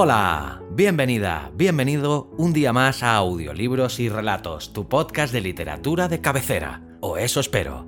Hola, bienvenida, bienvenido un día más a Audiolibros y Relatos, tu podcast de literatura de cabecera, o eso espero.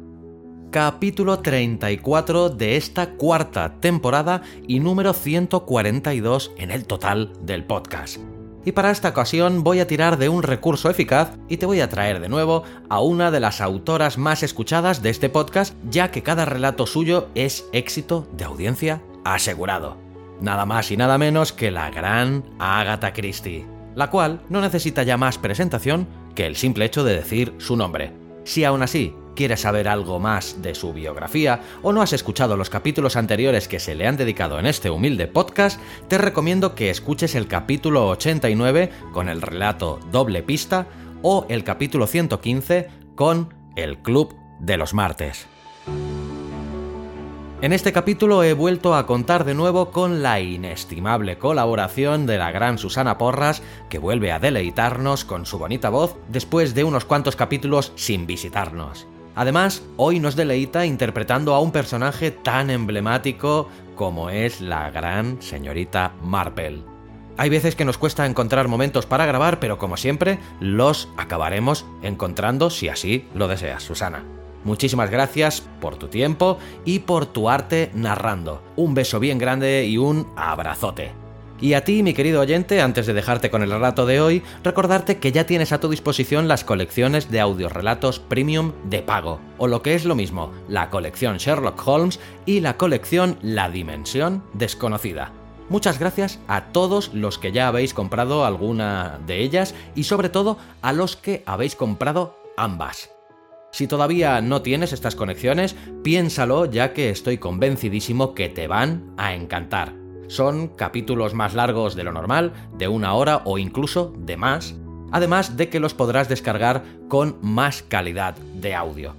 Capítulo 34 de esta cuarta temporada y número 142 en el total del podcast. Y para esta ocasión voy a tirar de un recurso eficaz y te voy a traer de nuevo a una de las autoras más escuchadas de este podcast, ya que cada relato suyo es éxito de audiencia asegurado nada más y nada menos que la gran Agatha Christie, la cual no necesita ya más presentación que el simple hecho de decir su nombre. Si aún así quieres saber algo más de su biografía o no has escuchado los capítulos anteriores que se le han dedicado en este humilde podcast, te recomiendo que escuches el capítulo 89 con el relato Doble Pista o el capítulo 115 con El Club de los Martes. En este capítulo he vuelto a contar de nuevo con la inestimable colaboración de la gran Susana Porras, que vuelve a deleitarnos con su bonita voz después de unos cuantos capítulos sin visitarnos. Además, hoy nos deleita interpretando a un personaje tan emblemático como es la gran señorita Marple. Hay veces que nos cuesta encontrar momentos para grabar, pero como siempre, los acabaremos encontrando si así lo deseas, Susana. Muchísimas gracias por tu tiempo y por tu arte narrando. Un beso bien grande y un abrazote. Y a ti, mi querido oyente, antes de dejarte con el relato de hoy, recordarte que ya tienes a tu disposición las colecciones de audiorelatos premium de pago, o lo que es lo mismo, la colección Sherlock Holmes y la colección La Dimensión Desconocida. Muchas gracias a todos los que ya habéis comprado alguna de ellas y sobre todo a los que habéis comprado ambas. Si todavía no tienes estas conexiones, piénsalo ya que estoy convencidísimo que te van a encantar. Son capítulos más largos de lo normal, de una hora o incluso de más, además de que los podrás descargar con más calidad de audio.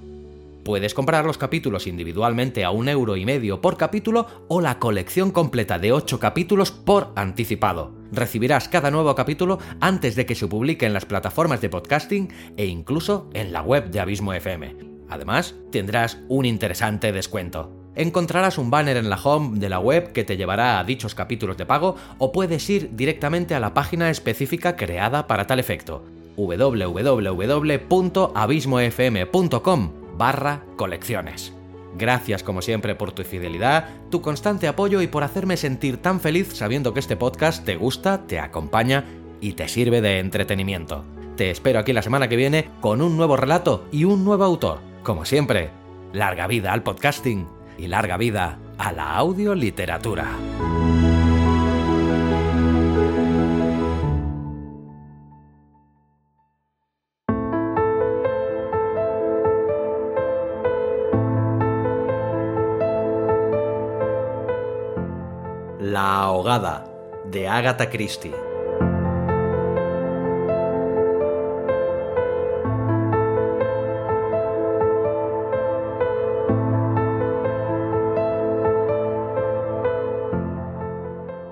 Puedes comprar los capítulos individualmente a un euro y medio por capítulo o la colección completa de 8 capítulos por anticipado. Recibirás cada nuevo capítulo antes de que se publique en las plataformas de podcasting e incluso en la web de Abismo FM. Además, tendrás un interesante descuento. Encontrarás un banner en la home de la web que te llevará a dichos capítulos de pago o puedes ir directamente a la página específica creada para tal efecto www.abismofm.com barra colecciones. Gracias como siempre por tu fidelidad, tu constante apoyo y por hacerme sentir tan feliz sabiendo que este podcast te gusta, te acompaña y te sirve de entretenimiento. Te espero aquí la semana que viene con un nuevo relato y un nuevo autor. Como siempre, larga vida al podcasting y larga vida a la audioliteratura. La ahogada de Agatha Christie.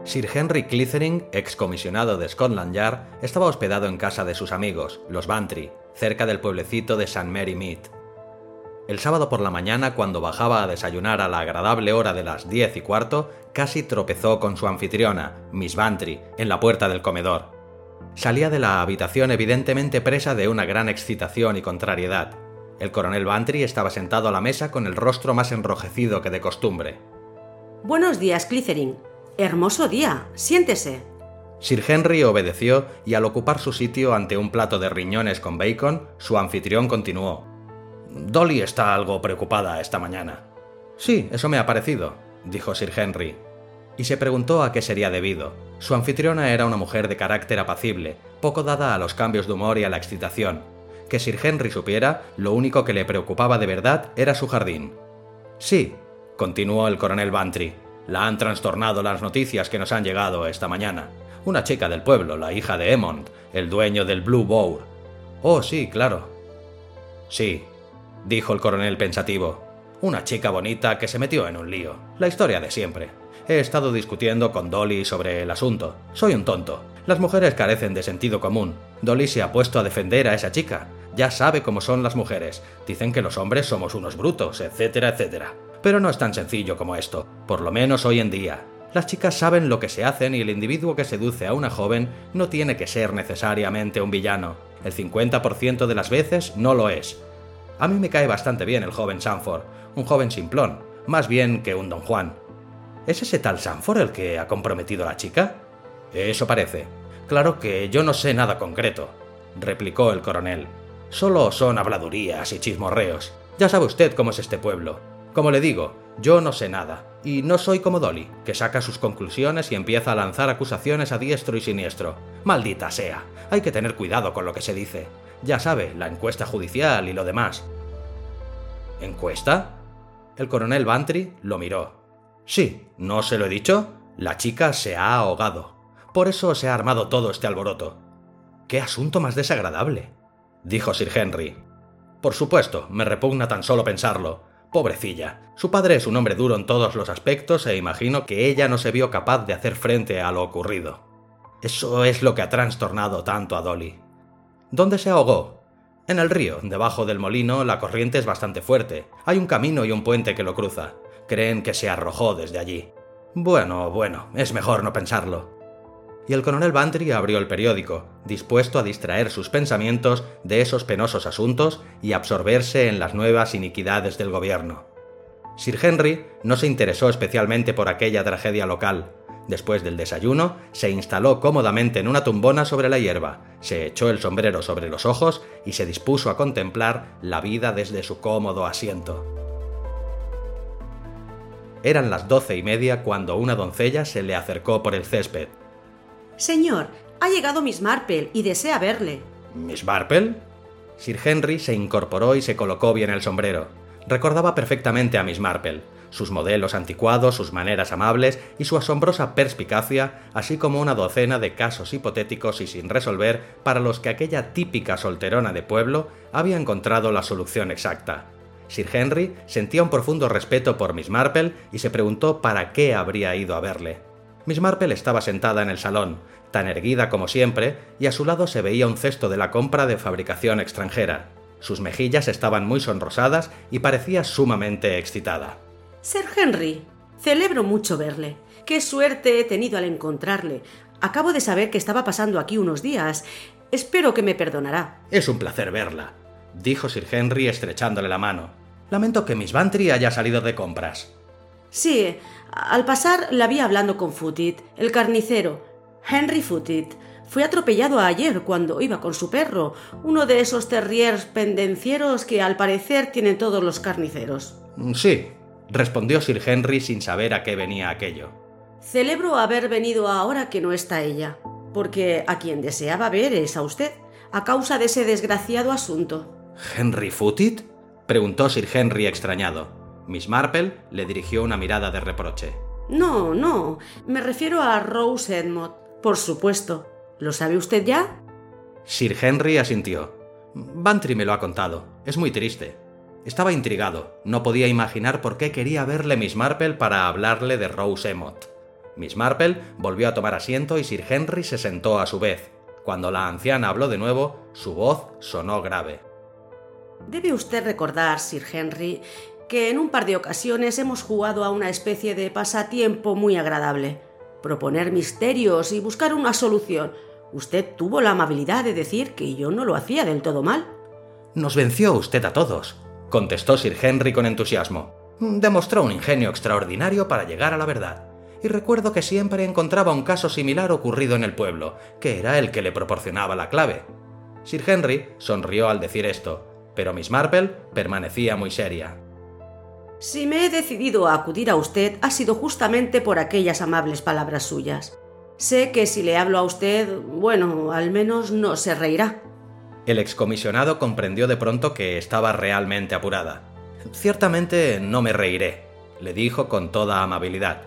Sir Henry Clithering, excomisionado de Scotland Yard, estaba hospedado en casa de sus amigos, los Bantry, cerca del pueblecito de St. Mary Mead. El sábado por la mañana, cuando bajaba a desayunar a la agradable hora de las diez y cuarto, casi tropezó con su anfitriona, Miss Bantry, en la puerta del comedor. Salía de la habitación evidentemente presa de una gran excitación y contrariedad. El coronel Bantry estaba sentado a la mesa con el rostro más enrojecido que de costumbre. Buenos días, Clithering. Hermoso día. Siéntese. Sir Henry obedeció y al ocupar su sitio ante un plato de riñones con bacon, su anfitrión continuó. Dolly está algo preocupada esta mañana. Sí, eso me ha parecido, dijo Sir Henry. Y se preguntó a qué sería debido. Su anfitriona era una mujer de carácter apacible, poco dada a los cambios de humor y a la excitación. Que Sir Henry supiera, lo único que le preocupaba de verdad era su jardín. Sí, continuó el coronel Bantry, La han trastornado las noticias que nos han llegado esta mañana. Una chica del pueblo, la hija de Emond, el dueño del Blue Bowl. Oh, sí, claro. Sí, dijo el coronel pensativo. Una chica bonita que se metió en un lío. La historia de siempre. He estado discutiendo con Dolly sobre el asunto. Soy un tonto. Las mujeres carecen de sentido común. Dolly se ha puesto a defender a esa chica. Ya sabe cómo son las mujeres. Dicen que los hombres somos unos brutos, etcétera, etcétera. Pero no es tan sencillo como esto, por lo menos hoy en día. Las chicas saben lo que se hacen y el individuo que seduce a una joven no tiene que ser necesariamente un villano. El 50% de las veces no lo es. A mí me cae bastante bien el joven Sanford, un joven simplón, más bien que un don Juan. ¿Es ese tal Sanford el que ha comprometido a la chica? Eso parece. Claro que yo no sé nada concreto, replicó el coronel. Solo son habladurías y chismorreos. Ya sabe usted cómo es este pueblo. Como le digo, yo no sé nada, y no soy como Dolly, que saca sus conclusiones y empieza a lanzar acusaciones a diestro y siniestro. Maldita sea, hay que tener cuidado con lo que se dice. Ya sabe, la encuesta judicial y lo demás. ¿Encuesta? El coronel Bantry lo miró. Sí, ¿no se lo he dicho? La chica se ha ahogado. Por eso se ha armado todo este alboroto. ¡Qué asunto más desagradable! dijo Sir Henry. Por supuesto, me repugna tan solo pensarlo. Pobrecilla. Su padre es un hombre duro en todos los aspectos e imagino que ella no se vio capaz de hacer frente a lo ocurrido. Eso es lo que ha trastornado tanto a Dolly. ¿Dónde se ahogó? En el río, debajo del molino, la corriente es bastante fuerte. Hay un camino y un puente que lo cruza. Creen que se arrojó desde allí. Bueno, bueno, es mejor no pensarlo y el coronel Bantry abrió el periódico, dispuesto a distraer sus pensamientos de esos penosos asuntos y absorberse en las nuevas iniquidades del gobierno. Sir Henry no se interesó especialmente por aquella tragedia local. Después del desayuno, se instaló cómodamente en una tumbona sobre la hierba, se echó el sombrero sobre los ojos y se dispuso a contemplar la vida desde su cómodo asiento. Eran las doce y media cuando una doncella se le acercó por el césped. Señor, ha llegado Miss Marple y desea verle. ¿Miss Marple? Sir Henry se incorporó y se colocó bien el sombrero. Recordaba perfectamente a Miss Marple, sus modelos anticuados, sus maneras amables y su asombrosa perspicacia, así como una docena de casos hipotéticos y sin resolver para los que aquella típica solterona de pueblo había encontrado la solución exacta. Sir Henry sentía un profundo respeto por Miss Marple y se preguntó para qué habría ido a verle. Miss Marple estaba sentada en el salón, tan erguida como siempre, y a su lado se veía un cesto de la compra de fabricación extranjera. Sus mejillas estaban muy sonrosadas y parecía sumamente excitada. Sir Henry, celebro mucho verle. Qué suerte he tenido al encontrarle. Acabo de saber que estaba pasando aquí unos días. Espero que me perdonará. Es un placer verla, dijo Sir Henry estrechándole la mano. Lamento que Miss Bantry haya salido de compras. Sí, al pasar la vi hablando con Footit, el carnicero. Henry Footit. Fue atropellado ayer cuando iba con su perro, uno de esos terriers pendencieros que al parecer tienen todos los carniceros. Mm, sí, respondió Sir Henry sin saber a qué venía aquello. Celebro haber venido ahora que no está ella, porque a quien deseaba ver es a usted, a causa de ese desgraciado asunto. ¿Henry Footit? preguntó Sir Henry extrañado. Miss Marple le dirigió una mirada de reproche. No, no. Me refiero a Rose Edmond. Por supuesto. ¿Lo sabe usted ya? Sir Henry asintió. Bantry me lo ha contado. Es muy triste. Estaba intrigado. No podía imaginar por qué quería verle Miss Marple para hablarle de Rose Emott. Miss Marple volvió a tomar asiento y Sir Henry se sentó a su vez. Cuando la anciana habló de nuevo, su voz sonó grave. Debe usted recordar, Sir Henry, que en un par de ocasiones hemos jugado a una especie de pasatiempo muy agradable. Proponer misterios y buscar una solución. Usted tuvo la amabilidad de decir que yo no lo hacía del todo mal. Nos venció usted a todos, contestó Sir Henry con entusiasmo. Demostró un ingenio extraordinario para llegar a la verdad. Y recuerdo que siempre encontraba un caso similar ocurrido en el pueblo, que era el que le proporcionaba la clave. Sir Henry sonrió al decir esto, pero Miss Marple permanecía muy seria. Si me he decidido a acudir a usted ha sido justamente por aquellas amables palabras suyas. Sé que si le hablo a usted, bueno, al menos no se reirá. El excomisionado comprendió de pronto que estaba realmente apurada. Ciertamente no me reiré, le dijo con toda amabilidad.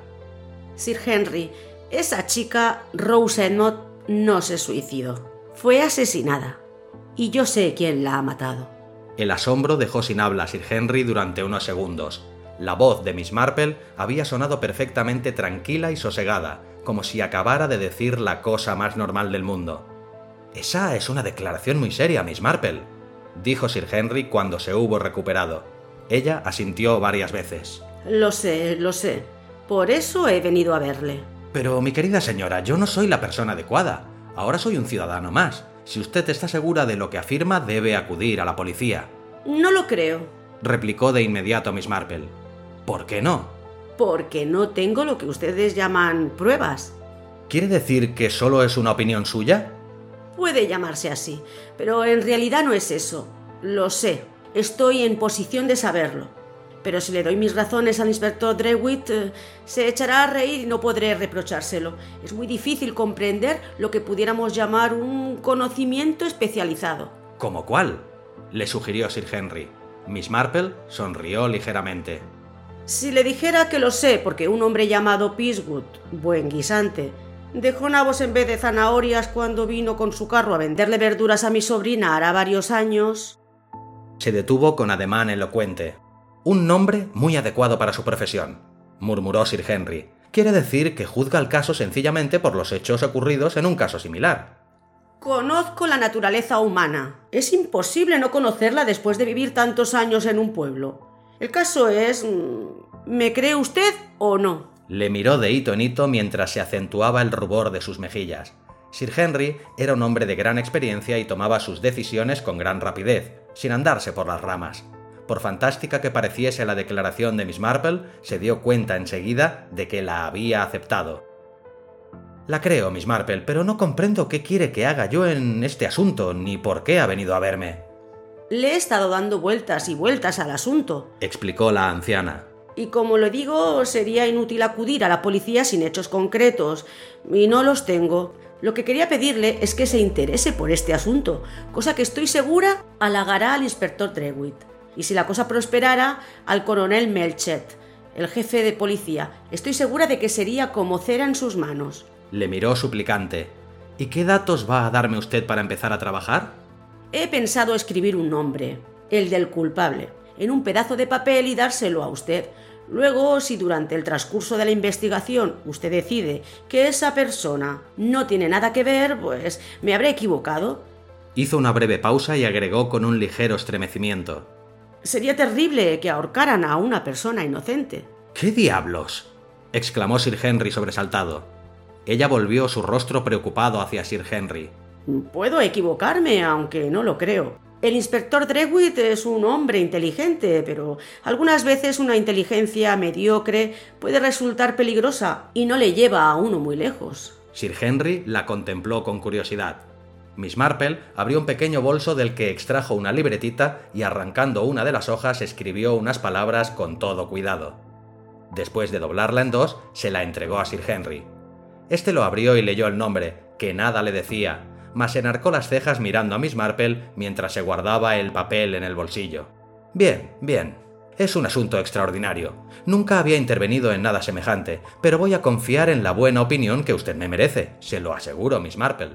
Sir Henry, esa chica, Rose no se suicidó. Fue asesinada. Y yo sé quién la ha matado. El asombro dejó sin habla a Sir Henry durante unos segundos. La voz de Miss Marple había sonado perfectamente tranquila y sosegada, como si acabara de decir la cosa más normal del mundo. Esa es una declaración muy seria, Miss Marple, dijo Sir Henry cuando se hubo recuperado. Ella asintió varias veces. Lo sé, lo sé. Por eso he venido a verle. Pero, mi querida señora, yo no soy la persona adecuada. Ahora soy un ciudadano más. Si usted está segura de lo que afirma, debe acudir a la policía. No lo creo, replicó de inmediato Miss Marple. ¿Por qué no? Porque no tengo lo que ustedes llaman pruebas. ¿Quiere decir que solo es una opinión suya? Puede llamarse así, pero en realidad no es eso. Lo sé, estoy en posición de saberlo. Pero si le doy mis razones al inspector Drewitt, eh, se echará a reír y no podré reprochárselo. Es muy difícil comprender lo que pudiéramos llamar un conocimiento especializado. ¿Cómo cuál? le sugirió Sir Henry. Miss Marple sonrió ligeramente. Si le dijera que lo sé, porque un hombre llamado Peacewood, buen guisante, dejó nabos en vez de zanahorias cuando vino con su carro a venderle verduras a mi sobrina hará varios años. Se detuvo con ademán elocuente. Un nombre muy adecuado para su profesión, murmuró Sir Henry. Quiere decir que juzga el caso sencillamente por los hechos ocurridos en un caso similar. Conozco la naturaleza humana. Es imposible no conocerla después de vivir tantos años en un pueblo. El caso es... Mm, ¿Me cree usted o no? Le miró de hito en hito mientras se acentuaba el rubor de sus mejillas. Sir Henry era un hombre de gran experiencia y tomaba sus decisiones con gran rapidez, sin andarse por las ramas. Por fantástica que pareciese la declaración de Miss Marple, se dio cuenta enseguida de que la había aceptado. La creo, Miss Marple, pero no comprendo qué quiere que haga yo en este asunto, ni por qué ha venido a verme. Le he estado dando vueltas y vueltas al asunto, explicó la anciana. Y como le digo, sería inútil acudir a la policía sin hechos concretos, y no los tengo. Lo que quería pedirle es que se interese por este asunto, cosa que estoy segura halagará al inspector Drewitt. Y si la cosa prosperara, al coronel Melchet, el jefe de policía. Estoy segura de que sería como cera en sus manos. Le miró suplicante. ¿Y qué datos va a darme usted para empezar a trabajar? He pensado escribir un nombre, el del culpable, en un pedazo de papel y dárselo a usted. Luego, si durante el transcurso de la investigación usted decide que esa persona no tiene nada que ver, pues me habré equivocado. Hizo una breve pausa y agregó con un ligero estremecimiento. Sería terrible que ahorcaran a una persona inocente. ¿Qué diablos? exclamó Sir Henry sobresaltado. Ella volvió su rostro preocupado hacia Sir Henry. Puedo equivocarme, aunque no lo creo. El inspector Drewitt es un hombre inteligente, pero algunas veces una inteligencia mediocre puede resultar peligrosa y no le lleva a uno muy lejos. Sir Henry la contempló con curiosidad. Miss Marple abrió un pequeño bolso del que extrajo una libretita y arrancando una de las hojas escribió unas palabras con todo cuidado. Después de doblarla en dos, se la entregó a Sir Henry. Este lo abrió y leyó el nombre, que nada le decía, mas enarcó las cejas mirando a Miss Marple mientras se guardaba el papel en el bolsillo. Bien, bien. Es un asunto extraordinario. Nunca había intervenido en nada semejante, pero voy a confiar en la buena opinión que usted me merece, se lo aseguro, Miss Marple.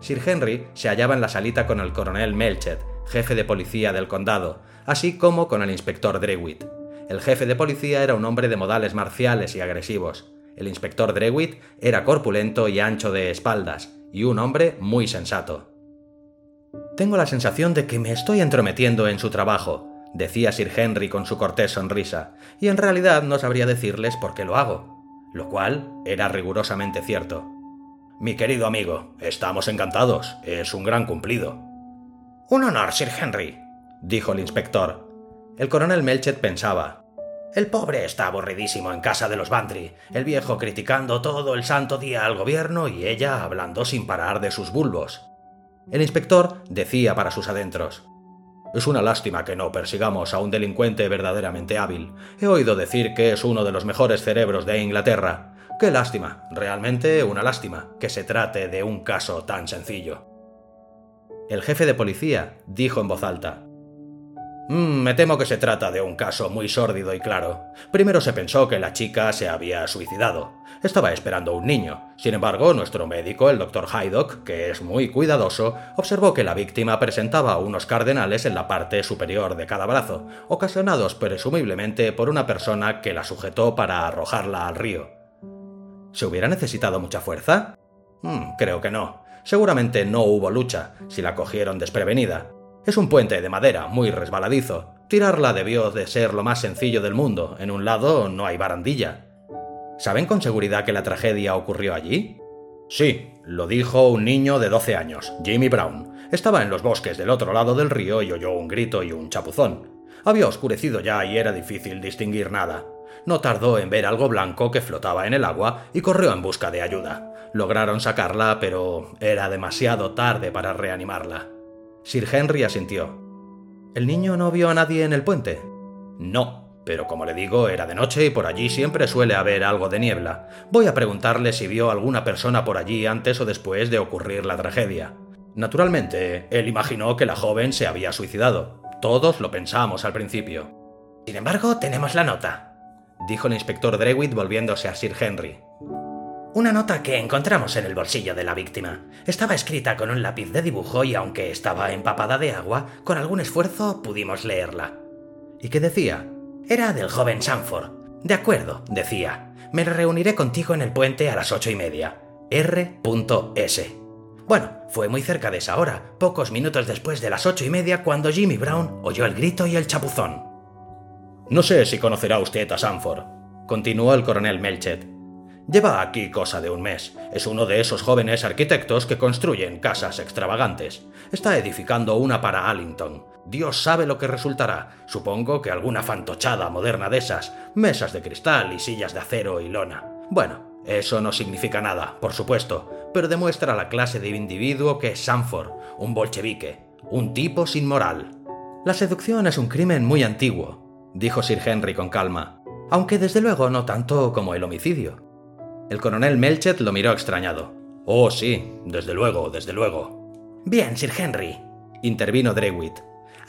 Sir Henry se hallaba en la salita con el coronel Melchet, jefe de policía del condado, así como con el inspector Drewitt. El jefe de policía era un hombre de modales marciales y agresivos. El inspector Drewitt era corpulento y ancho de espaldas, y un hombre muy sensato. Tengo la sensación de que me estoy entrometiendo en su trabajo, decía Sir Henry con su cortés sonrisa, y en realidad no sabría decirles por qué lo hago, lo cual era rigurosamente cierto. Mi querido amigo, estamos encantados. Es un gran cumplido. Un honor, Sir Henry, dijo el inspector. El coronel Melchet pensaba. El pobre está aburridísimo en casa de los Bantry, el viejo criticando todo el santo día al gobierno y ella hablando sin parar de sus bulbos. El inspector decía para sus adentros. Es una lástima que no persigamos a un delincuente verdaderamente hábil. He oído decir que es uno de los mejores cerebros de Inglaterra. Qué lástima, realmente una lástima, que se trate de un caso tan sencillo. El jefe de policía dijo en voz alta, Mm, me temo que se trata de un caso muy sórdido y claro. Primero se pensó que la chica se había suicidado. Estaba esperando un niño. Sin embargo, nuestro médico, el doctor Haydock, que es muy cuidadoso, observó que la víctima presentaba unos cardenales en la parte superior de cada brazo, ocasionados presumiblemente por una persona que la sujetó para arrojarla al río. ¿Se hubiera necesitado mucha fuerza? Mm, creo que no. Seguramente no hubo lucha, si la cogieron desprevenida. Es un puente de madera muy resbaladizo. Tirarla debió de ser lo más sencillo del mundo. En un lado no hay barandilla. ¿Saben con seguridad que la tragedia ocurrió allí? Sí, lo dijo un niño de 12 años, Jimmy Brown. Estaba en los bosques del otro lado del río y oyó un grito y un chapuzón. Había oscurecido ya y era difícil distinguir nada. No tardó en ver algo blanco que flotaba en el agua y corrió en busca de ayuda. Lograron sacarla, pero era demasiado tarde para reanimarla. Sir Henry asintió. ¿El niño no vio a nadie en el puente? No, pero como le digo, era de noche y por allí siempre suele haber algo de niebla. Voy a preguntarle si vio alguna persona por allí antes o después de ocurrir la tragedia. Naturalmente, él imaginó que la joven se había suicidado. Todos lo pensamos al principio. Sin embargo, tenemos la nota, dijo el inspector Drewitt volviéndose a Sir Henry. Una nota que encontramos en el bolsillo de la víctima. Estaba escrita con un lápiz de dibujo y aunque estaba empapada de agua, con algún esfuerzo pudimos leerla. ¿Y qué decía? Era del joven Sanford. De acuerdo, decía. Me reuniré contigo en el puente a las ocho y media. R.S. Bueno, fue muy cerca de esa hora, pocos minutos después de las ocho y media, cuando Jimmy Brown oyó el grito y el chapuzón. No sé si conocerá usted a Sanford, continuó el coronel Melchet. Lleva aquí cosa de un mes. Es uno de esos jóvenes arquitectos que construyen casas extravagantes. Está edificando una para Allington. Dios sabe lo que resultará. Supongo que alguna fantochada moderna de esas. Mesas de cristal y sillas de acero y lona. Bueno, eso no significa nada, por supuesto, pero demuestra la clase de individuo que es Sanford, un bolchevique, un tipo sin moral. La seducción es un crimen muy antiguo, dijo Sir Henry con calma, aunque desde luego no tanto como el homicidio. El coronel Melchet lo miró extrañado. Oh, sí, desde luego, desde luego. Bien, Sir Henry, intervino Drewitt.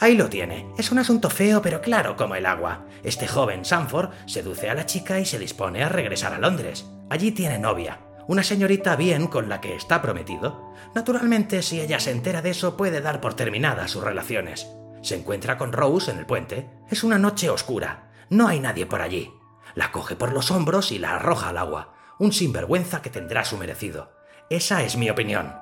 Ahí lo tiene. Es un asunto feo pero claro como el agua. Este joven Sanford seduce a la chica y se dispone a regresar a Londres. Allí tiene novia, una señorita bien con la que está prometido. Naturalmente, si ella se entera de eso, puede dar por terminadas sus relaciones. Se encuentra con Rose en el puente. Es una noche oscura. No hay nadie por allí. La coge por los hombros y la arroja al agua un sinvergüenza que tendrá su merecido. Esa es mi opinión.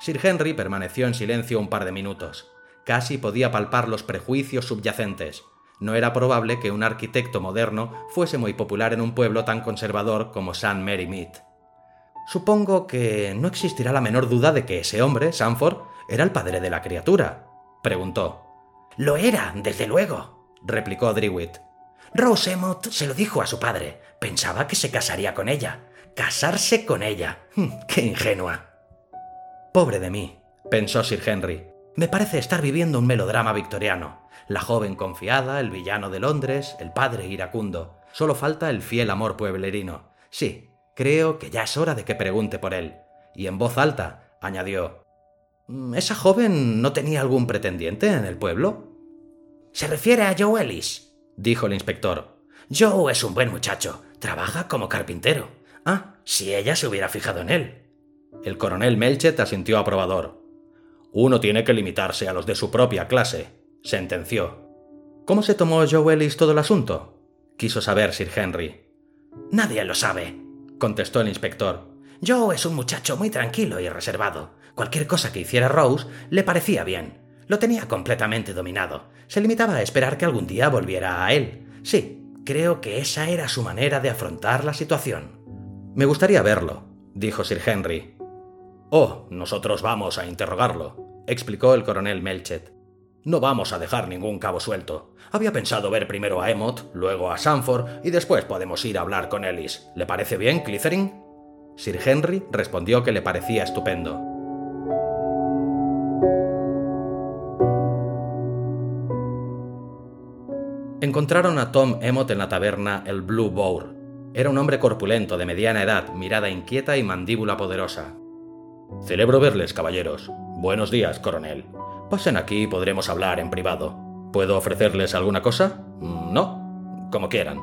Sir Henry permaneció en silencio un par de minutos. Casi podía palpar los prejuicios subyacentes. No era probable que un arquitecto moderno fuese muy popular en un pueblo tan conservador como St. Mary Mead. Supongo que no existirá la menor duda de que ese hombre, Sanford, era el padre de la criatura, preguntó. Lo era, desde luego, replicó Drewitt. Rose Emmott se lo dijo a su padre. Pensaba que se casaría con ella. Casarse con ella. Hmm, ¡Qué ingenua! Pobre de mí, pensó Sir Henry. Me parece estar viviendo un melodrama victoriano. La joven confiada, el villano de Londres, el padre iracundo. Solo falta el fiel amor pueblerino. Sí, creo que ya es hora de que pregunte por él. Y en voz alta, añadió, ¿Esa joven no tenía algún pretendiente en el pueblo? Se refiere a Joe Ellis, dijo el inspector. Joe es un buen muchacho, trabaja como carpintero. Ah, si ella se hubiera fijado en él. El coronel Melchet asintió aprobador. Uno tiene que limitarse a los de su propia clase, sentenció. ¿Cómo se tomó Joe Ellis todo el asunto? quiso saber Sir Henry. Nadie lo sabe, contestó el inspector. Joe es un muchacho muy tranquilo y reservado. Cualquier cosa que hiciera Rose le parecía bien. Lo tenía completamente dominado. Se limitaba a esperar que algún día volviera a él. Sí, creo que esa era su manera de afrontar la situación. Me gustaría verlo, dijo Sir Henry. Oh, nosotros vamos a interrogarlo, explicó el coronel Melchet. No vamos a dejar ningún cabo suelto. Había pensado ver primero a Emot, luego a Sanford y después podemos ir a hablar con Ellis. ¿Le parece bien, Clithering? Sir Henry respondió que le parecía estupendo. Encontraron a Tom Emot en la taberna El Blue Boar. Era un hombre corpulento, de mediana edad, mirada inquieta y mandíbula poderosa. Celebro verles, caballeros. Buenos días, coronel. Pasen aquí y podremos hablar en privado. ¿Puedo ofrecerles alguna cosa? Mm, no, como quieran.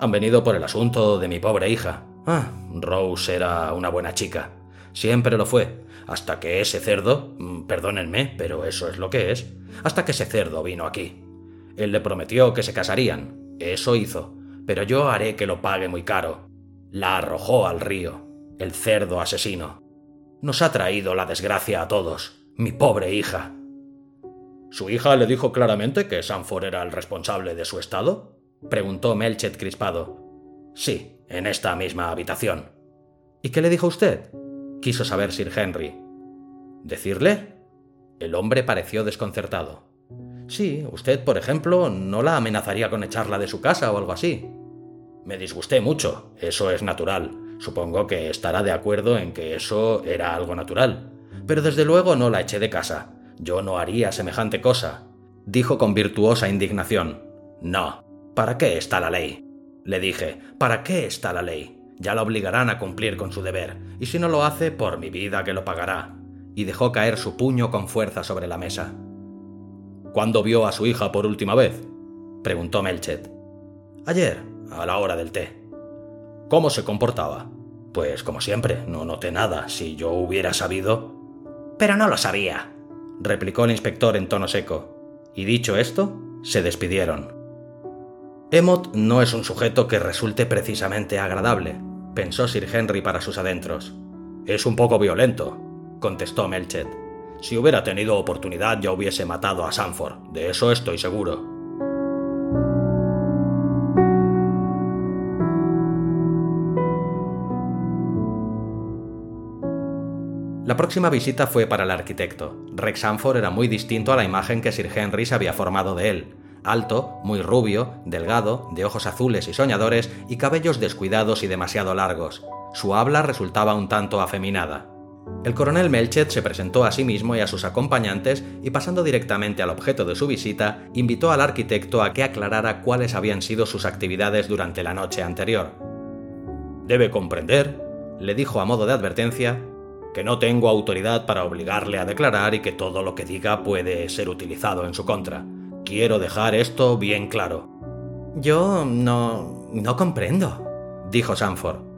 Han venido por el asunto de mi pobre hija. Ah, Rose era una buena chica. Siempre lo fue. Hasta que ese cerdo, mm, perdónenme, pero eso es lo que es, hasta que ese cerdo vino aquí. Él le prometió que se casarían. Eso hizo. Pero yo haré que lo pague muy caro. La arrojó al río. El cerdo asesino. Nos ha traído la desgracia a todos. Mi pobre hija. ¿Su hija le dijo claramente que Sanford era el responsable de su estado? preguntó Melchet crispado. Sí, en esta misma habitación. ¿Y qué le dijo usted? quiso saber Sir Henry. ¿Decirle? El hombre pareció desconcertado. Sí, usted, por ejemplo, no la amenazaría con echarla de su casa o algo así. Me disgusté mucho, eso es natural. Supongo que estará de acuerdo en que eso era algo natural. Pero desde luego no la eché de casa. Yo no haría semejante cosa. Dijo con virtuosa indignación. No. ¿Para qué está la ley? Le dije, ¿para qué está la ley? Ya la obligarán a cumplir con su deber, y si no lo hace, por mi vida que lo pagará. Y dejó caer su puño con fuerza sobre la mesa. ¿Cuándo vio a su hija por última vez? preguntó Melchet. Ayer, a la hora del té. ¿Cómo se comportaba? Pues como siempre, no noté nada. Si yo hubiera sabido... Pero no lo sabía, replicó el inspector en tono seco. Y dicho esto, se despidieron. Emot no es un sujeto que resulte precisamente agradable, pensó Sir Henry para sus adentros. Es un poco violento, contestó Melchet. Si hubiera tenido oportunidad ya hubiese matado a Sanford, de eso estoy seguro. La próxima visita fue para el arquitecto. Rex Sanford era muy distinto a la imagen que Sir Henry se había formado de él. Alto, muy rubio, delgado, de ojos azules y soñadores y cabellos descuidados y demasiado largos. Su habla resultaba un tanto afeminada. El coronel Melchet se presentó a sí mismo y a sus acompañantes y pasando directamente al objeto de su visita, invitó al arquitecto a que aclarara cuáles habían sido sus actividades durante la noche anterior. Debe comprender, le dijo a modo de advertencia, que no tengo autoridad para obligarle a declarar y que todo lo que diga puede ser utilizado en su contra. Quiero dejar esto bien claro. Yo no... no comprendo, dijo Sanford.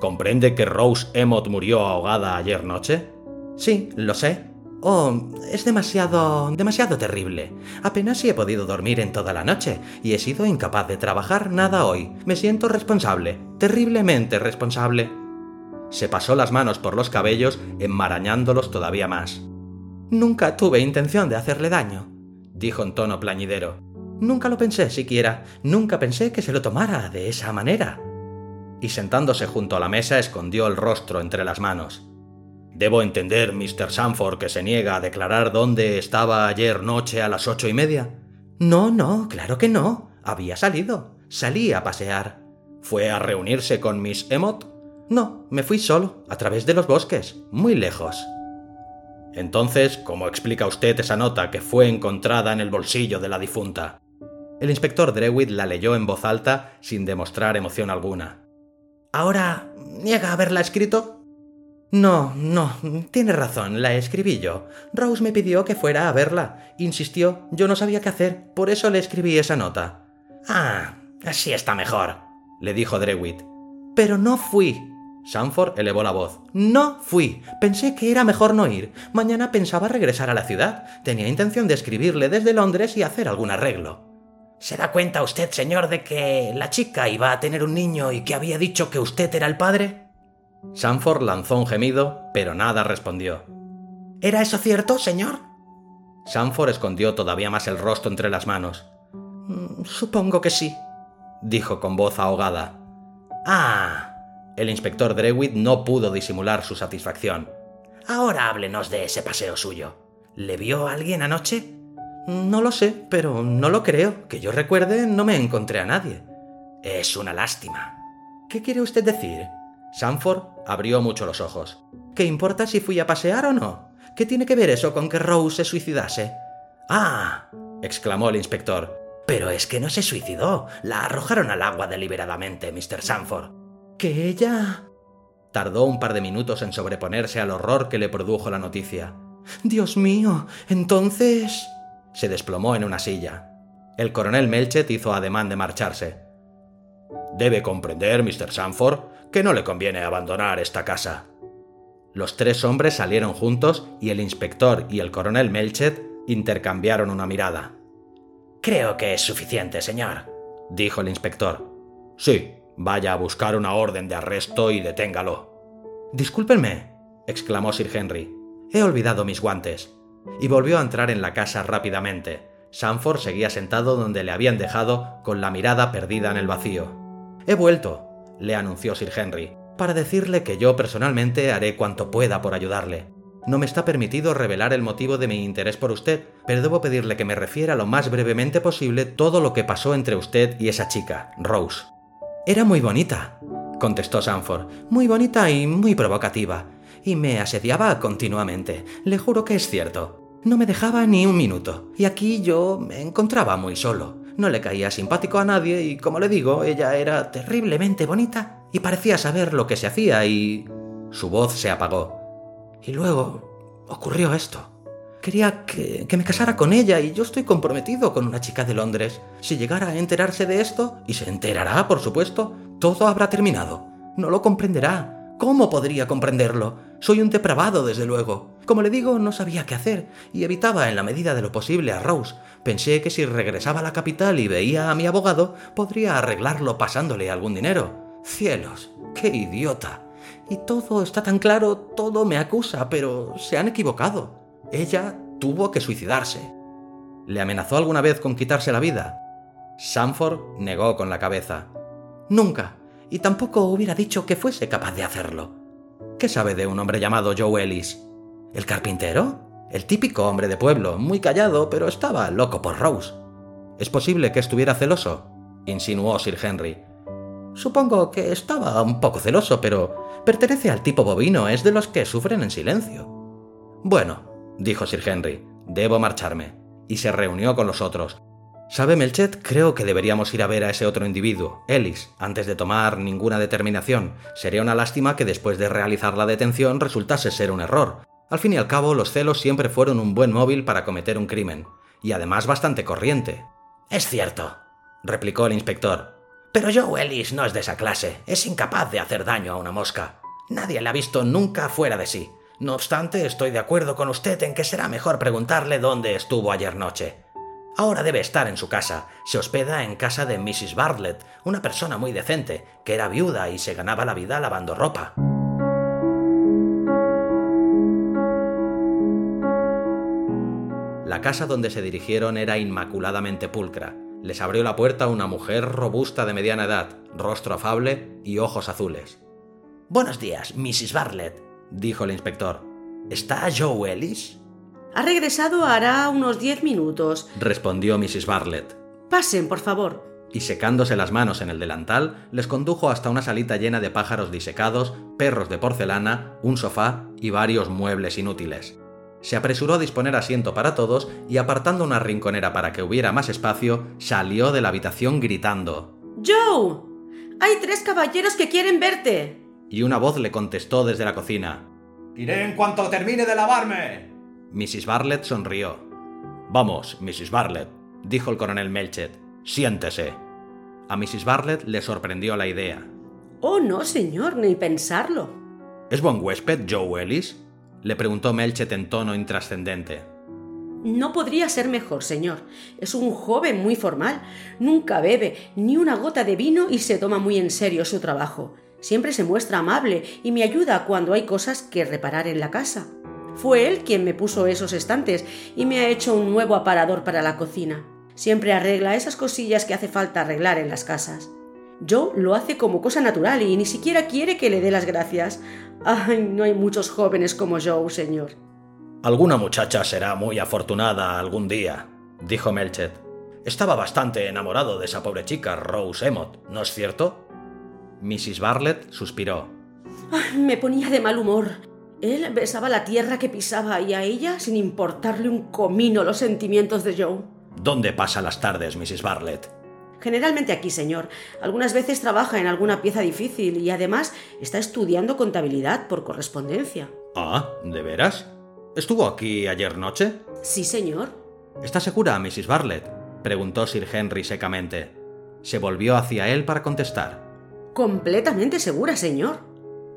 ¿Comprende que Rose Emott murió ahogada ayer noche? Sí, lo sé. Oh, es demasiado... demasiado terrible. Apenas si he podido dormir en toda la noche y he sido incapaz de trabajar nada hoy. Me siento responsable, terriblemente responsable se pasó las manos por los cabellos, enmarañándolos todavía más. Nunca tuve intención de hacerle daño, dijo en tono plañidero. Nunca lo pensé siquiera, nunca pensé que se lo tomara de esa manera. Y sentándose junto a la mesa escondió el rostro entre las manos. Debo entender, Mr. Sanford, que se niega a declarar dónde estaba ayer noche a las ocho y media. No, no, claro que no. Había salido. Salí a pasear. ¿Fue a reunirse con Miss Emott? No, me fui solo, a través de los bosques, muy lejos. Entonces, ¿cómo explica usted esa nota que fue encontrada en el bolsillo de la difunta? El inspector Drewitt la leyó en voz alta sin demostrar emoción alguna. ¿Ahora niega haberla escrito? No, no, tiene razón, la escribí yo. Rose me pidió que fuera a verla. Insistió, yo no sabía qué hacer, por eso le escribí esa nota. Ah, así está mejor, le dijo Drewitt. Pero no fui, Sanford elevó la voz. No fui. Pensé que era mejor no ir. Mañana pensaba regresar a la ciudad. Tenía intención de escribirle desde Londres y hacer algún arreglo. ¿Se da cuenta usted, señor, de que la chica iba a tener un niño y que había dicho que usted era el padre? Sanford lanzó un gemido, pero nada respondió. ¿Era eso cierto, señor? Sanford escondió todavía más el rostro entre las manos. Mm, supongo que sí, dijo con voz ahogada. Ah, el inspector Drewitt no pudo disimular su satisfacción. Ahora háblenos de ese paseo suyo. ¿Le vio alguien anoche? No lo sé, pero no lo creo. Que yo recuerde, no me encontré a nadie. Es una lástima. ¿Qué quiere usted decir? Sanford abrió mucho los ojos. ¿Qué importa si fui a pasear o no? ¿Qué tiene que ver eso con que Rose se suicidase? Ah, exclamó el inspector. Pero es que no se suicidó. La arrojaron al agua deliberadamente, Mr. Sanford que ella... Tardó un par de minutos en sobreponerse al horror que le produjo la noticia. Dios mío, entonces... Se desplomó en una silla. El coronel Melchet hizo ademán de marcharse. Debe comprender, Mr. Sanford, que no le conviene abandonar esta casa. Los tres hombres salieron juntos y el inspector y el coronel Melchet intercambiaron una mirada. Creo que es suficiente, señor, dijo el inspector. Sí, vaya a buscar una orden de arresto y deténgalo. Discúlpenme, exclamó Sir Henry. He olvidado mis guantes. Y volvió a entrar en la casa rápidamente. Sanford seguía sentado donde le habían dejado, con la mirada perdida en el vacío. He vuelto, le anunció Sir Henry para decirle que yo personalmente haré cuanto pueda por ayudarle. No me está permitido revelar el motivo de mi interés por usted, pero debo pedirle que me refiera lo más brevemente posible todo lo que pasó entre usted y esa chica, Rose. Era muy bonita, contestó Sanford, muy bonita y muy provocativa, y me asediaba continuamente. Le juro que es cierto. No me dejaba ni un minuto, y aquí yo me encontraba muy solo. No le caía simpático a nadie y, como le digo, ella era terriblemente bonita y parecía saber lo que se hacía y... Su voz se apagó. Y luego ocurrió esto. Quería que, me casara con ella y yo estoy comprometido con una chica de Londres. Si llegara a enterarse de esto, y se enterará, por supuesto, todo habrá terminado. No lo comprenderá. ¿Cómo podría comprenderlo? Soy un depravado, desde luego. Como le digo, no sabía qué hacer y evitaba en la medida de lo posible a Rose. Pensé que si regresaba a la capital y veía a mi abogado, podría arreglarlo pasándole algún dinero. Cielos, qué idiota. Y todo está tan claro, todo me acusa, pero se han equivocado. Ella tuvo que suicidarse. ¿Le amenazó alguna vez con quitarse la vida? Sanford negó con la cabeza. Nunca, y tampoco hubiera dicho que fuese capaz de hacerlo. ¿Qué sabe de un hombre llamado Joe Ellis? ¿El carpintero? El típico hombre de pueblo, muy callado, pero estaba loco por Rose. ¿Es posible que estuviera celoso? insinuó Sir Henry. Supongo que estaba un poco celoso, pero pertenece al tipo bovino, es de los que sufren en silencio. Bueno, dijo Sir Henry, debo marcharme. Y se reunió con los otros. ¿Sabe Melchet? Creo que deberíamos ir a ver a ese otro individuo, Ellis, antes de tomar ninguna determinación. Sería una lástima que después de realizar la detención resultase ser un error. Al fin y al cabo, los celos siempre fueron un buen móvil para cometer un crimen, y además bastante corriente. Es cierto, replicó el inspector. Pero Joe Ellis no es de esa clase, es incapaz de hacer daño a una mosca. Nadie la ha visto nunca fuera de sí. No obstante, estoy de acuerdo con usted en que será mejor preguntarle dónde estuvo ayer noche. Ahora debe estar en su casa. Se hospeda en casa de Mrs. Bartlett, una persona muy decente, que era viuda y se ganaba la vida lavando ropa. La casa donde se dirigieron era inmaculadamente pulcra les abrió la puerta una mujer robusta de mediana edad, rostro afable y ojos azules. Buenos días, Mrs. Bartlett, dijo el inspector. ¿Está Joe Ellis? Ha regresado hará unos diez minutos, respondió Mrs. Bartlett. Pasen, por favor. Y secándose las manos en el delantal, les condujo hasta una salita llena de pájaros disecados, perros de porcelana, un sofá y varios muebles inútiles se apresuró a disponer asiento para todos y apartando una rinconera para que hubiera más espacio, salió de la habitación gritando Joe. Hay tres caballeros que quieren verte. Y una voz le contestó desde la cocina Iré en cuanto termine de lavarme. Mrs. Bartlett sonrió. Vamos, Mrs. Bartlett, dijo el coronel Melchet. Siéntese. A Mrs. Bartlett le sorprendió la idea. Oh, no, señor, ni pensarlo. ¿Es buen huésped Joe Ellis? le preguntó Melchet en tono intrascendente. No podría ser mejor, señor. Es un joven muy formal. Nunca bebe ni una gota de vino y se toma muy en serio su trabajo. Siempre se muestra amable y me ayuda cuando hay cosas que reparar en la casa. Fue él quien me puso esos estantes y me ha hecho un nuevo aparador para la cocina. Siempre arregla esas cosillas que hace falta arreglar en las casas. Joe lo hace como cosa natural y ni siquiera quiere que le dé las gracias. Ay, no hay muchos jóvenes como Joe, señor. Alguna muchacha será muy afortunada algún día, dijo Melchet. Estaba bastante enamorado de esa pobre chica, Rose Emott, ¿no es cierto? Mrs. Bartlett suspiró. me ponía de mal humor. Él besaba la tierra que pisaba y a ella sin importarle un comino los sentimientos de Joe. ¿Dónde pasa las tardes, Mrs. Bartlett? Generalmente aquí, señor. Algunas veces trabaja en alguna pieza difícil y además está estudiando contabilidad por correspondencia. Ah, ¿de veras? ¿Estuvo aquí ayer noche? Sí, señor. ¿Está segura, Mrs. Bartlett? preguntó Sir Henry secamente. Se volvió hacia él para contestar. Completamente segura, señor.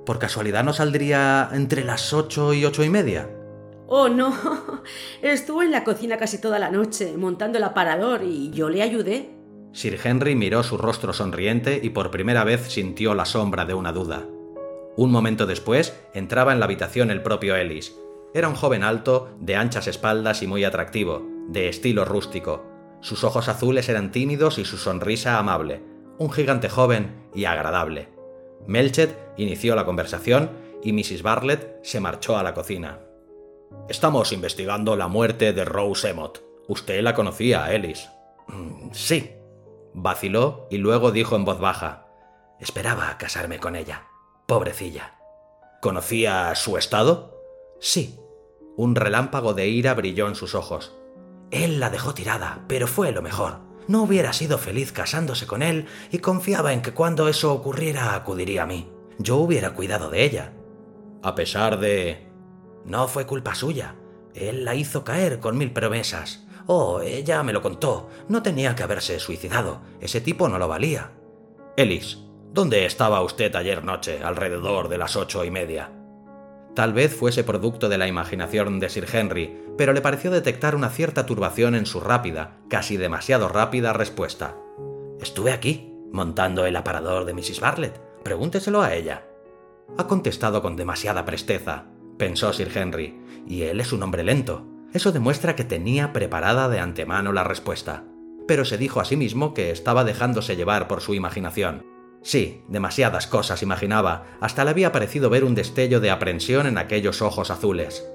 ¿Por casualidad no saldría entre las ocho y ocho y media? Oh, no. Estuvo en la cocina casi toda la noche, montando el aparador, y yo le ayudé. Sir Henry miró su rostro sonriente y por primera vez sintió la sombra de una duda. Un momento después entraba en la habitación el propio Ellis. Era un joven alto, de anchas espaldas y muy atractivo, de estilo rústico. Sus ojos azules eran tímidos y su sonrisa amable. Un gigante joven y agradable. Melchet inició la conversación y Mrs. Bartlett se marchó a la cocina. Estamos investigando la muerte de Rose Emott. Usted la conocía, Ellis. Mm, sí, Vaciló y luego dijo en voz baja, Esperaba casarme con ella. Pobrecilla. ¿Conocía su estado? Sí. Un relámpago de ira brilló en sus ojos. Él la dejó tirada, pero fue lo mejor. No hubiera sido feliz casándose con él y confiaba en que cuando eso ocurriera acudiría a mí. Yo hubiera cuidado de ella. A pesar de... No fue culpa suya. Él la hizo caer con mil promesas. Oh, ella me lo contó. No tenía que haberse suicidado. Ese tipo no lo valía. Ellis, ¿dónde estaba usted ayer noche, alrededor de las ocho y media? Tal vez fuese producto de la imaginación de Sir Henry, pero le pareció detectar una cierta turbación en su rápida, casi demasiado rápida respuesta. Estuve aquí, montando el aparador de Mrs. Bartlett. Pregúnteselo a ella. Ha contestado con demasiada presteza, pensó Sir Henry, y él es un hombre lento. Eso demuestra que tenía preparada de antemano la respuesta, pero se dijo a sí mismo que estaba dejándose llevar por su imaginación. Sí, demasiadas cosas imaginaba, hasta le había parecido ver un destello de aprensión en aquellos ojos azules.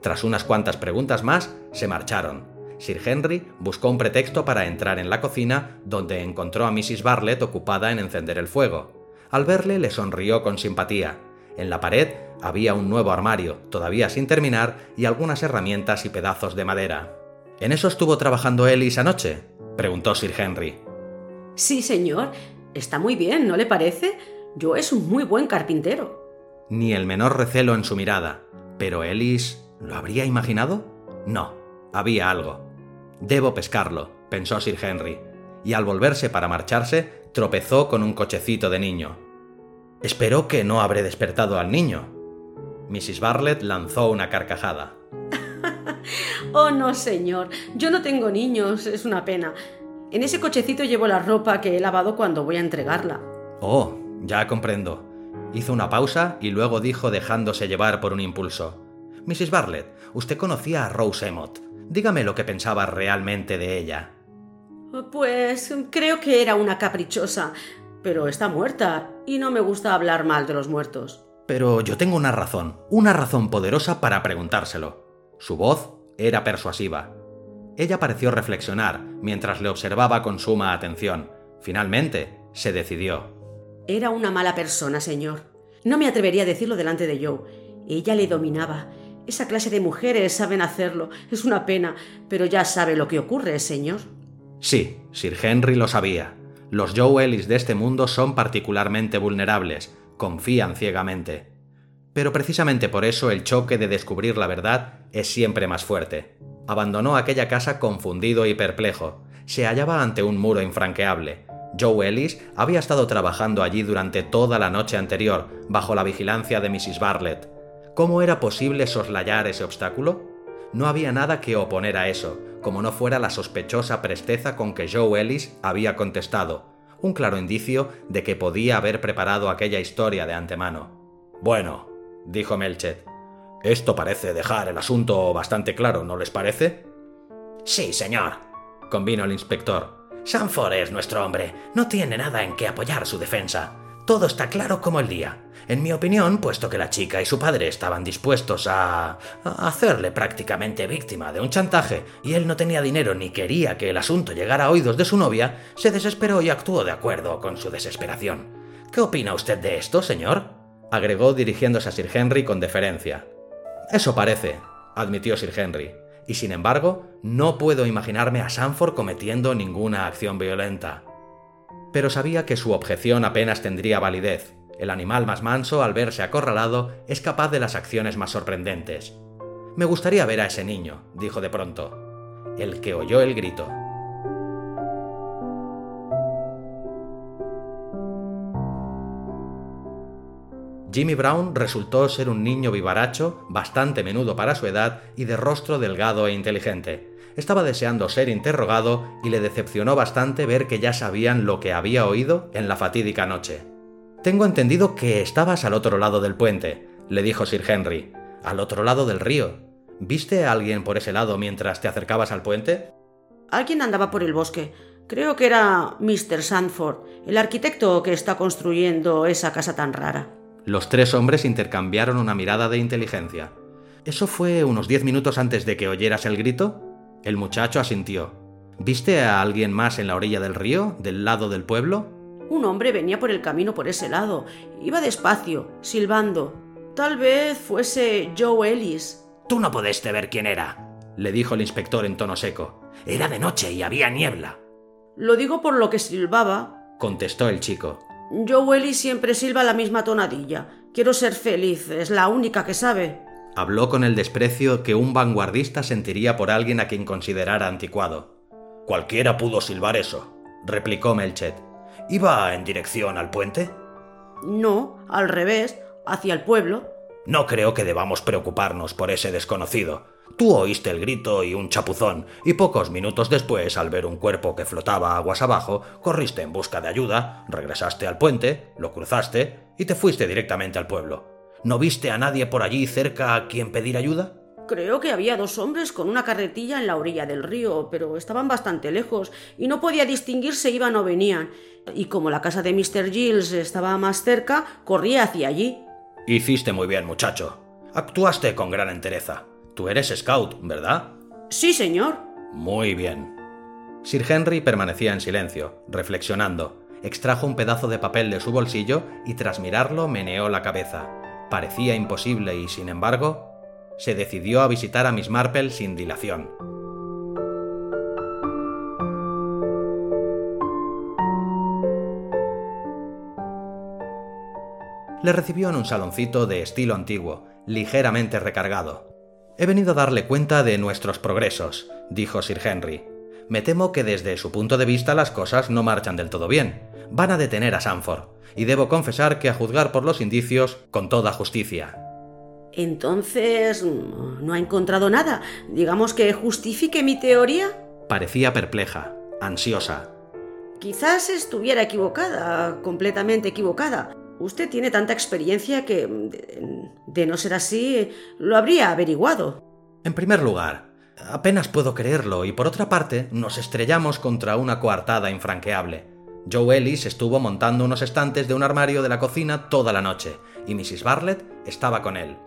Tras unas cuantas preguntas más, se marcharon. Sir Henry buscó un pretexto para entrar en la cocina, donde encontró a Mrs. Bartlett ocupada en encender el fuego. Al verle le sonrió con simpatía. En la pared había un nuevo armario, todavía sin terminar, y algunas herramientas y pedazos de madera. ¿En eso estuvo trabajando Ellis anoche? preguntó Sir Henry. Sí, señor. Está muy bien, ¿no le parece? Yo es un muy buen carpintero. Ni el menor recelo en su mirada. ¿Pero Ellis lo habría imaginado? No, había algo. Debo pescarlo, pensó Sir Henry, y al volverse para marcharse, tropezó con un cochecito de niño. Espero que no habré despertado al niño, Mrs. Bartlett lanzó una carcajada. oh, no, señor. Yo no tengo niños, es una pena. En ese cochecito llevo la ropa que he lavado cuando voy a entregarla. Oh, ya comprendo. Hizo una pausa y luego dijo dejándose llevar por un impulso. Mrs. Bartlett, usted conocía a Rose Emott. Dígame lo que pensaba realmente de ella. Pues creo que era una caprichosa, pero está muerta y no me gusta hablar mal de los muertos. Pero yo tengo una razón, una razón poderosa para preguntárselo. Su voz era persuasiva. Ella pareció reflexionar mientras le observaba con suma atención. Finalmente, se decidió. Era una mala persona, señor. No me atrevería a decirlo delante de Joe. Ella le dominaba. Esa clase de mujeres saben hacerlo. Es una pena, pero ya sabe lo que ocurre, señor. Sí, Sir Henry lo sabía. Los Joe Ellis de este mundo son particularmente vulnerables, confían ciegamente. Pero precisamente por eso el choque de descubrir la verdad es siempre más fuerte. Abandonó aquella casa confundido y perplejo. Se hallaba ante un muro infranqueable. Joe Ellis había estado trabajando allí durante toda la noche anterior, bajo la vigilancia de Mrs. Bartlett. ¿Cómo era posible soslayar ese obstáculo? No había nada que oponer a eso, como no fuera la sospechosa presteza con que Joe Ellis había contestado, un claro indicio de que podía haber preparado aquella historia de antemano. Bueno, dijo Melchet, esto parece dejar el asunto bastante claro, ¿no les parece? Sí, señor, convino el inspector. Sanford es nuestro hombre. No tiene nada en que apoyar su defensa. Todo está claro como el día. En mi opinión, puesto que la chica y su padre estaban dispuestos a, hacerle prácticamente víctima de un chantaje y él no tenía dinero ni quería que el asunto llegara a oídos de su novia, se desesperó y actuó de acuerdo con su desesperación. ¿Qué opina usted de esto, señor? agregó dirigiéndose a Sir Henry con deferencia. Eso parece, admitió Sir Henry, y sin embargo, no puedo imaginarme a Sanford cometiendo ninguna acción violenta. Pero sabía que su objeción apenas tendría validez. El animal más manso, al verse acorralado, es capaz de las acciones más sorprendentes. Me gustaría ver a ese niño, dijo de pronto, el que oyó el grito. Jimmy Brown resultó ser un niño vivaracho, bastante menudo para su edad y de rostro delgado e inteligente. Estaba deseando ser interrogado y le decepcionó bastante ver que ya sabían lo que había oído en la fatídica noche. Tengo entendido que estabas al otro lado del puente, le dijo Sir Henry. Al otro lado del río. ¿Viste a alguien por ese lado mientras te acercabas al puente? Alguien andaba por el bosque. Creo que era Mr. Sandford, el arquitecto que está construyendo esa casa tan rara. Los tres hombres intercambiaron una mirada de inteligencia. ¿Eso fue unos diez minutos antes de que oyeras el grito? El muchacho asintió. ¿Viste a alguien más en la orilla del río, del lado del pueblo? Un hombre venía por el camino por ese lado. Iba despacio, silbando. Tal vez fuese Joe Ellis. Tú no pudiste ver quién era, le dijo el inspector en tono seco. Era de noche y había niebla. Lo digo por lo que silbaba, contestó el chico. Joe Ellis siempre silba la misma tonadilla. Quiero ser feliz, es la única que sabe. Habló con el desprecio que un vanguardista sentiría por alguien a quien considerara anticuado. Cualquiera pudo silbar eso, replicó Melchet. ¿Iba en dirección al puente? No, al revés, hacia el pueblo. No creo que debamos preocuparnos por ese desconocido. Tú oíste el grito y un chapuzón, y pocos minutos después, al ver un cuerpo que flotaba aguas abajo, corriste en busca de ayuda, regresaste al puente, lo cruzaste y te fuiste directamente al pueblo. ¿No viste a nadie por allí cerca a quien pedir ayuda? Creo que había dos hombres con una carretilla en la orilla del río, pero estaban bastante lejos y no podía distinguir si iban o venían. Y como la casa de Mr. Giles estaba más cerca, corrí hacia allí. Hiciste muy bien, muchacho. Actuaste con gran entereza. Tú eres scout, ¿verdad? Sí, señor. Muy bien. Sir Henry permanecía en silencio, reflexionando. Extrajo un pedazo de papel de su bolsillo y tras mirarlo meneó la cabeza. Parecía imposible y, sin embargo, se decidió a visitar a Miss Marple sin dilación. Le recibió en un saloncito de estilo antiguo, ligeramente recargado. He venido a darle cuenta de nuestros progresos, dijo Sir Henry. Me temo que desde su punto de vista las cosas no marchan del todo bien. Van a detener a Sanford, y debo confesar que a juzgar por los indicios, con toda justicia. Entonces, ¿no ha encontrado nada? Digamos que justifique mi teoría. Parecía perpleja, ansiosa. Quizás estuviera equivocada, completamente equivocada. Usted tiene tanta experiencia que, de, no ser así, lo habría averiguado. En primer lugar, apenas puedo creerlo y por otra parte nos estrellamos contra una coartada infranqueable. Joe Ellis estuvo montando unos estantes de un armario de la cocina toda la noche y Mrs. Bartlett estaba con él.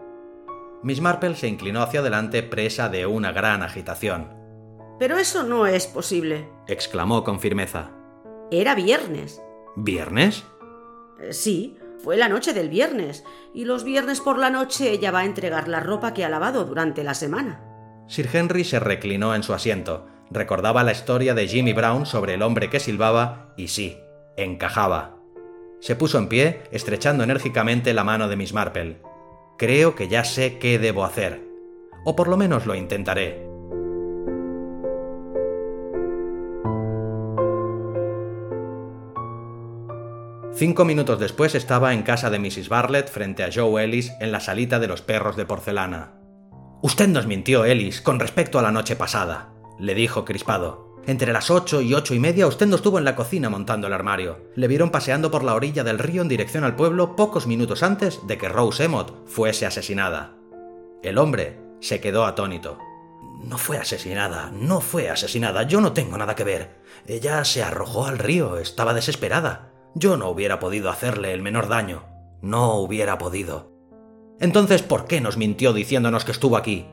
Miss Marple se inclinó hacia adelante presa de una gran agitación. Pero eso no es posible, exclamó con firmeza. Era viernes. ¿Viernes? Sí, fue la noche del viernes, y los viernes por la noche ella va a entregar la ropa que ha lavado durante la semana. Sir Henry se reclinó en su asiento. Recordaba la historia de Jimmy Brown sobre el hombre que silbaba, y sí, encajaba. Se puso en pie, estrechando enérgicamente la mano de Miss Marple. Creo que ya sé qué debo hacer. O por lo menos lo intentaré. Cinco minutos después estaba en casa de Mrs. Bartlett frente a Joe Ellis en la salita de los perros de porcelana. Usted nos mintió, Ellis, con respecto a la noche pasada, le dijo crispado. Entre las ocho y ocho y media usted no estuvo en la cocina montando el armario. Le vieron paseando por la orilla del río en dirección al pueblo pocos minutos antes de que Rose Emott fuese asesinada. El hombre se quedó atónito. No fue asesinada, no fue asesinada, yo no tengo nada que ver. Ella se arrojó al río, estaba desesperada. Yo no hubiera podido hacerle el menor daño. No hubiera podido. Entonces, ¿por qué nos mintió diciéndonos que estuvo aquí?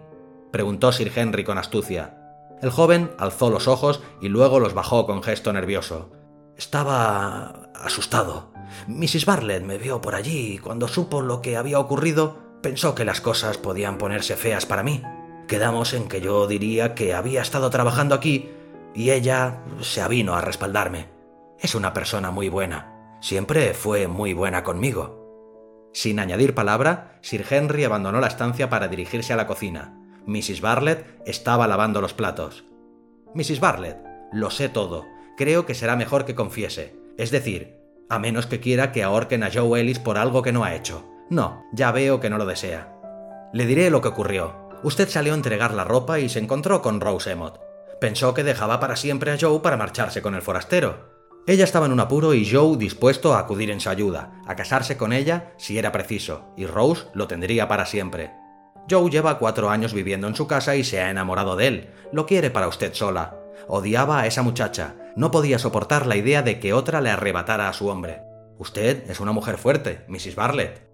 preguntó Sir Henry con astucia. El joven alzó los ojos y luego los bajó con gesto nervioso. Estaba asustado. Mrs. Bartlett me vio por allí y cuando supo lo que había ocurrido, pensó que las cosas podían ponerse feas para mí. Quedamos en que yo diría que había estado trabajando aquí y ella se avino a respaldarme. Es una persona muy buena. Siempre fue muy buena conmigo. Sin añadir palabra, Sir Henry abandonó la estancia para dirigirse a la cocina. Mrs. Barlett estaba lavando los platos. Mrs. Barlett, lo sé todo. Creo que será mejor que confiese. Es decir, a menos que quiera que ahorquen a Joe Ellis por algo que no ha hecho. No, ya veo que no lo desea. Le diré lo que ocurrió. Usted salió a entregar la ropa y se encontró con Rose Emott. Pensó que dejaba para siempre a Joe para marcharse con el forastero. Ella estaba en un apuro y Joe dispuesto a acudir en su ayuda, a casarse con ella si era preciso, y Rose lo tendría para siempre. Joe lleva cuatro años viviendo en su casa y se ha enamorado de él. Lo quiere para usted sola. Odiaba a esa muchacha. No podía soportar la idea de que otra le arrebatara a su hombre. Usted es una mujer fuerte, Mrs. Barlett.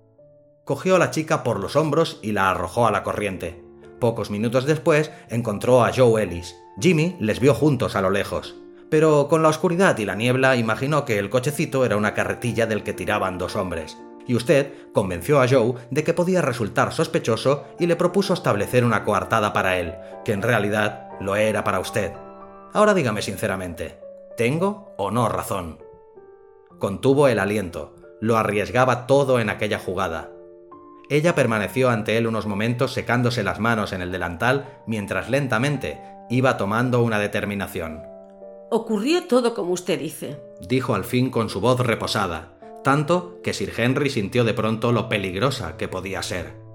Cogió a la chica por los hombros y la arrojó a la corriente. Pocos minutos después encontró a Joe Ellis. Jimmy les vio juntos a lo lejos. Pero con la oscuridad y la niebla imaginó que el cochecito era una carretilla del que tiraban dos hombres. Y usted convenció a Joe de que podía resultar sospechoso y le propuso establecer una coartada para él, que en realidad lo era para usted. Ahora dígame sinceramente, ¿tengo o no razón? Contuvo el aliento, lo arriesgaba todo en aquella jugada. Ella permaneció ante él unos momentos secándose las manos en el delantal mientras lentamente iba tomando una determinación. Ocurrió todo como usted dice, dijo al fin con su voz reposada, tanto que Sir Henry sintió de pronto lo peligrosa que podía ser.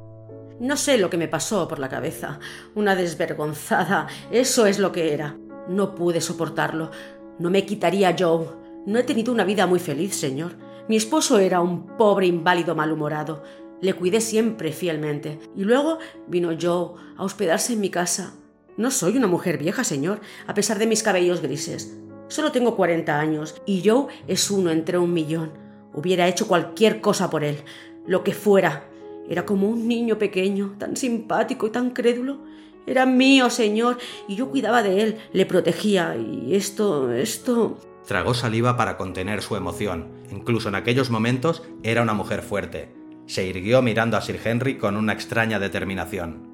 No sé lo que me pasó por la cabeza. Una desvergonzada. Eso es lo que era. No pude soportarlo. No me quitaría Joe. No he tenido una vida muy feliz, señor. Mi esposo era un pobre inválido malhumorado. Le cuidé siempre fielmente. Y luego vino Joe a hospedarse en mi casa. No soy una mujer vieja, señor, a pesar de mis cabellos grises. Solo tengo 40 años y Joe es uno entre un millón. Hubiera hecho cualquier cosa por él, lo que fuera. Era como un niño pequeño, tan simpático y tan crédulo. Era mío, señor, y yo cuidaba de él, le protegía, y esto, esto... Tragó saliva para contener su emoción. Incluso en aquellos momentos era una mujer fuerte. Se irguió mirando a Sir Henry con una extraña determinación.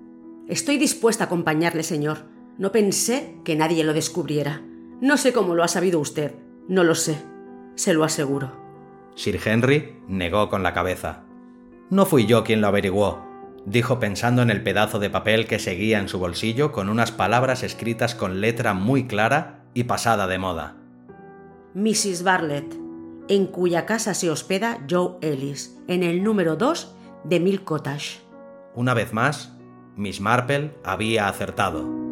Estoy dispuesta a acompañarle, señor. No pensé que nadie lo descubriera. No sé cómo lo ha sabido usted. No lo sé. Se lo aseguro. Sir Henry negó con la cabeza. No fui yo quien lo averiguó, dijo pensando en el pedazo de papel que seguía en su bolsillo con unas palabras escritas con letra muy clara y pasada de moda. Mrs. Barlett, en cuya casa se hospeda Joe Ellis, en el número 2 de Mill Cottage. Una vez más, Miss Marple había acertado.